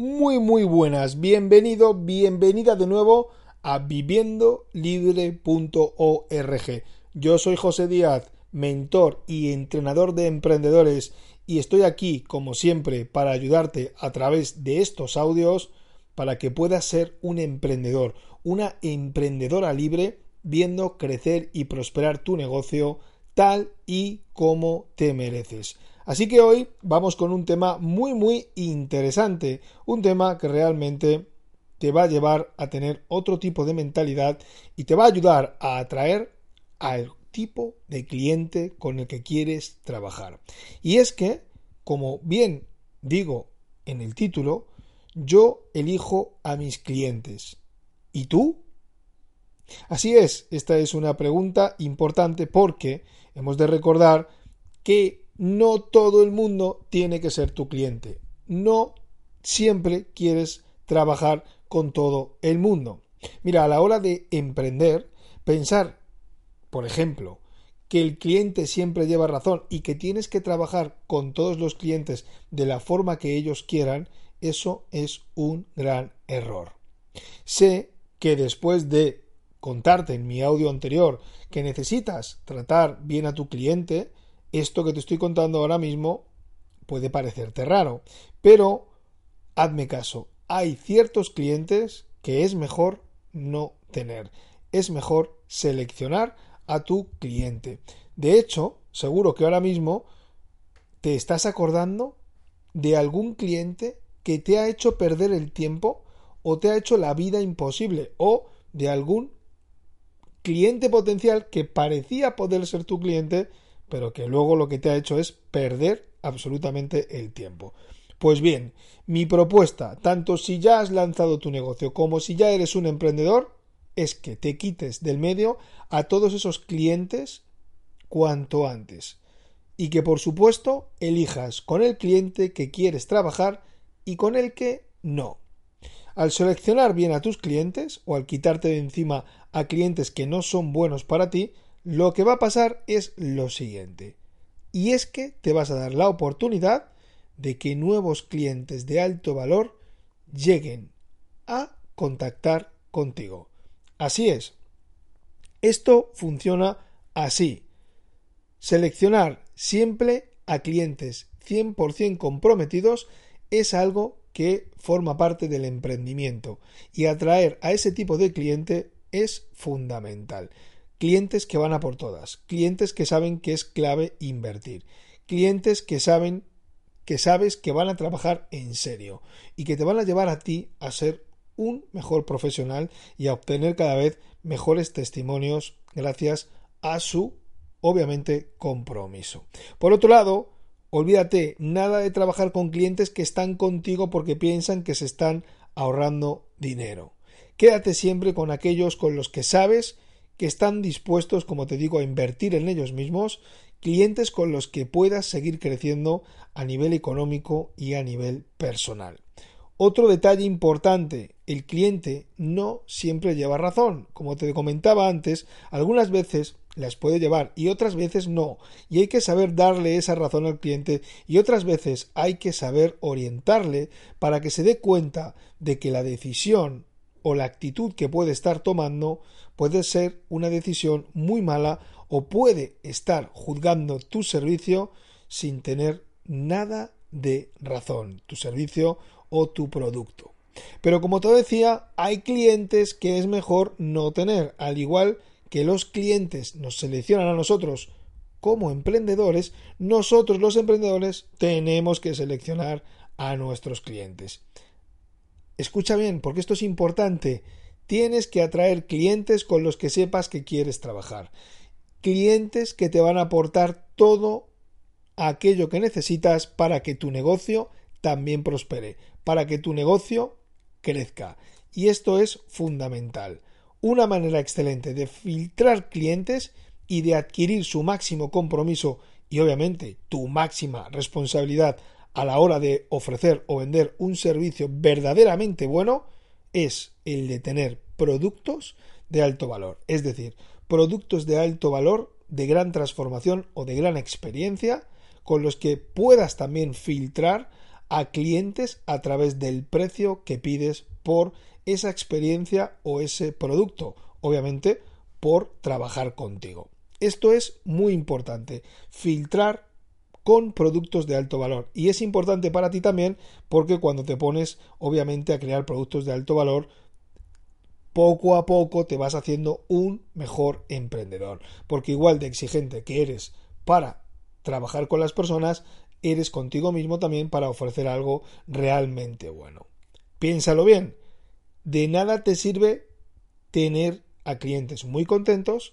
Muy, muy buenas. Bienvenido, bienvenida de nuevo a viviendolibre.org. Yo soy José Díaz, mentor y entrenador de emprendedores y estoy aquí, como siempre, para ayudarte a través de estos audios para que puedas ser un emprendedor, una emprendedora libre, viendo crecer y prosperar tu negocio tal y como te mereces. Así que hoy vamos con un tema muy muy interesante, un tema que realmente te va a llevar a tener otro tipo de mentalidad y te va a ayudar a atraer al tipo de cliente con el que quieres trabajar. Y es que, como bien digo en el título, yo elijo a mis clientes. ¿Y tú? Así es, esta es una pregunta importante porque hemos de recordar que no todo el mundo tiene que ser tu cliente. No siempre quieres trabajar con todo el mundo. Mira, a la hora de emprender, pensar, por ejemplo, que el cliente siempre lleva razón y que tienes que trabajar con todos los clientes de la forma que ellos quieran, eso es un gran error. Sé que después de contarte en mi audio anterior que necesitas tratar bien a tu cliente, esto que te estoy contando ahora mismo puede parecerte raro, pero hazme caso, hay ciertos clientes que es mejor no tener, es mejor seleccionar a tu cliente. De hecho, seguro que ahora mismo te estás acordando de algún cliente que te ha hecho perder el tiempo o te ha hecho la vida imposible o de algún cliente potencial que parecía poder ser tu cliente pero que luego lo que te ha hecho es perder absolutamente el tiempo. Pues bien, mi propuesta, tanto si ya has lanzado tu negocio como si ya eres un emprendedor, es que te quites del medio a todos esos clientes cuanto antes. Y que por supuesto elijas con el cliente que quieres trabajar y con el que no. Al seleccionar bien a tus clientes o al quitarte de encima a clientes que no son buenos para ti, lo que va a pasar es lo siguiente. Y es que te vas a dar la oportunidad de que nuevos clientes de alto valor lleguen a contactar contigo. Así es. Esto funciona así. Seleccionar siempre a clientes 100% comprometidos es algo que forma parte del emprendimiento y atraer a ese tipo de cliente es fundamental. Clientes que van a por todas, clientes que saben que es clave invertir, clientes que saben que sabes que van a trabajar en serio y que te van a llevar a ti a ser un mejor profesional y a obtener cada vez mejores testimonios gracias a su obviamente compromiso. Por otro lado, olvídate nada de trabajar con clientes que están contigo porque piensan que se están ahorrando dinero. Quédate siempre con aquellos con los que sabes que están dispuestos, como te digo, a invertir en ellos mismos, clientes con los que puedas seguir creciendo a nivel económico y a nivel personal. Otro detalle importante, el cliente no siempre lleva razón. Como te comentaba antes, algunas veces las puede llevar y otras veces no. Y hay que saber darle esa razón al cliente y otras veces hay que saber orientarle para que se dé cuenta de que la decisión o la actitud que puede estar tomando puede ser una decisión muy mala o puede estar juzgando tu servicio sin tener nada de razón, tu servicio o tu producto. Pero como te decía, hay clientes que es mejor no tener, al igual que los clientes nos seleccionan a nosotros como emprendedores, nosotros los emprendedores tenemos que seleccionar a nuestros clientes. Escucha bien, porque esto es importante. Tienes que atraer clientes con los que sepas que quieres trabajar. Clientes que te van a aportar todo aquello que necesitas para que tu negocio también prospere, para que tu negocio crezca. Y esto es fundamental. Una manera excelente de filtrar clientes y de adquirir su máximo compromiso y obviamente tu máxima responsabilidad a la hora de ofrecer o vender un servicio verdaderamente bueno es el de tener productos de alto valor, es decir, productos de alto valor, de gran transformación o de gran experiencia, con los que puedas también filtrar a clientes a través del precio que pides por esa experiencia o ese producto. Obviamente por trabajar contigo. Esto es muy importante, filtrar con productos de alto valor. Y es importante para ti también porque cuando te pones obviamente a crear productos de alto valor, poco a poco te vas haciendo un mejor emprendedor. Porque igual de exigente que eres para trabajar con las personas, eres contigo mismo también para ofrecer algo realmente bueno. Piénsalo bien, de nada te sirve tener a clientes muy contentos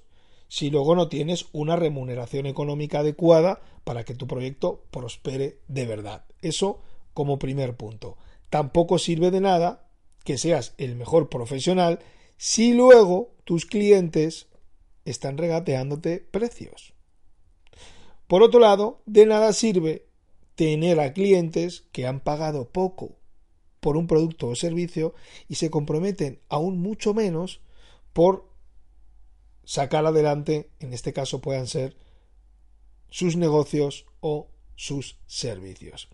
si luego no tienes una remuneración económica adecuada para que tu proyecto prospere de verdad. Eso como primer punto. Tampoco sirve de nada que seas el mejor profesional si luego tus clientes están regateándote precios. Por otro lado, de nada sirve tener a clientes que han pagado poco por un producto o servicio y se comprometen aún mucho menos por sacar adelante, en este caso puedan ser sus negocios o sus servicios.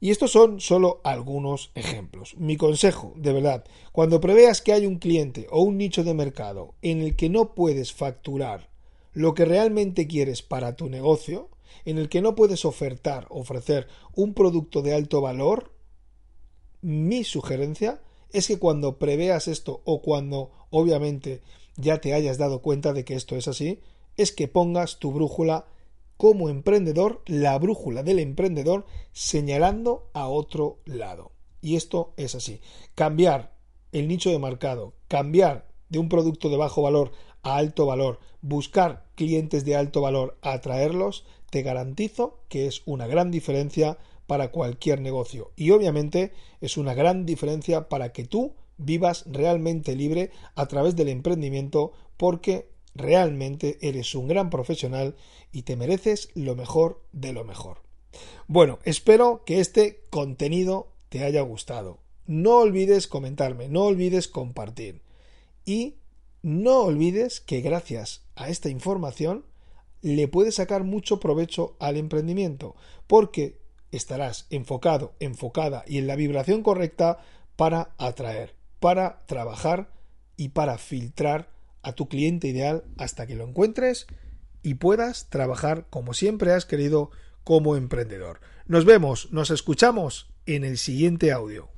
Y estos son solo algunos ejemplos. Mi consejo, de verdad, cuando preveas que hay un cliente o un nicho de mercado en el que no puedes facturar lo que realmente quieres para tu negocio, en el que no puedes ofertar, ofrecer un producto de alto valor, mi sugerencia es que cuando preveas esto o cuando obviamente ya te hayas dado cuenta de que esto es así, es que pongas tu brújula como emprendedor, la brújula del emprendedor señalando a otro lado. Y esto es así. Cambiar el nicho de mercado, cambiar de un producto de bajo valor a alto valor, buscar clientes de alto valor, atraerlos, te garantizo que es una gran diferencia para cualquier negocio. Y obviamente es una gran diferencia para que tú vivas realmente libre a través del emprendimiento porque realmente eres un gran profesional y te mereces lo mejor de lo mejor. Bueno, espero que este contenido te haya gustado. No olvides comentarme, no olvides compartir. Y no olvides que gracias a esta información le puedes sacar mucho provecho al emprendimiento, porque estarás enfocado, enfocada y en la vibración correcta para atraer, para trabajar y para filtrar a tu cliente ideal hasta que lo encuentres y puedas trabajar como siempre has querido como emprendedor. Nos vemos, nos escuchamos en el siguiente audio.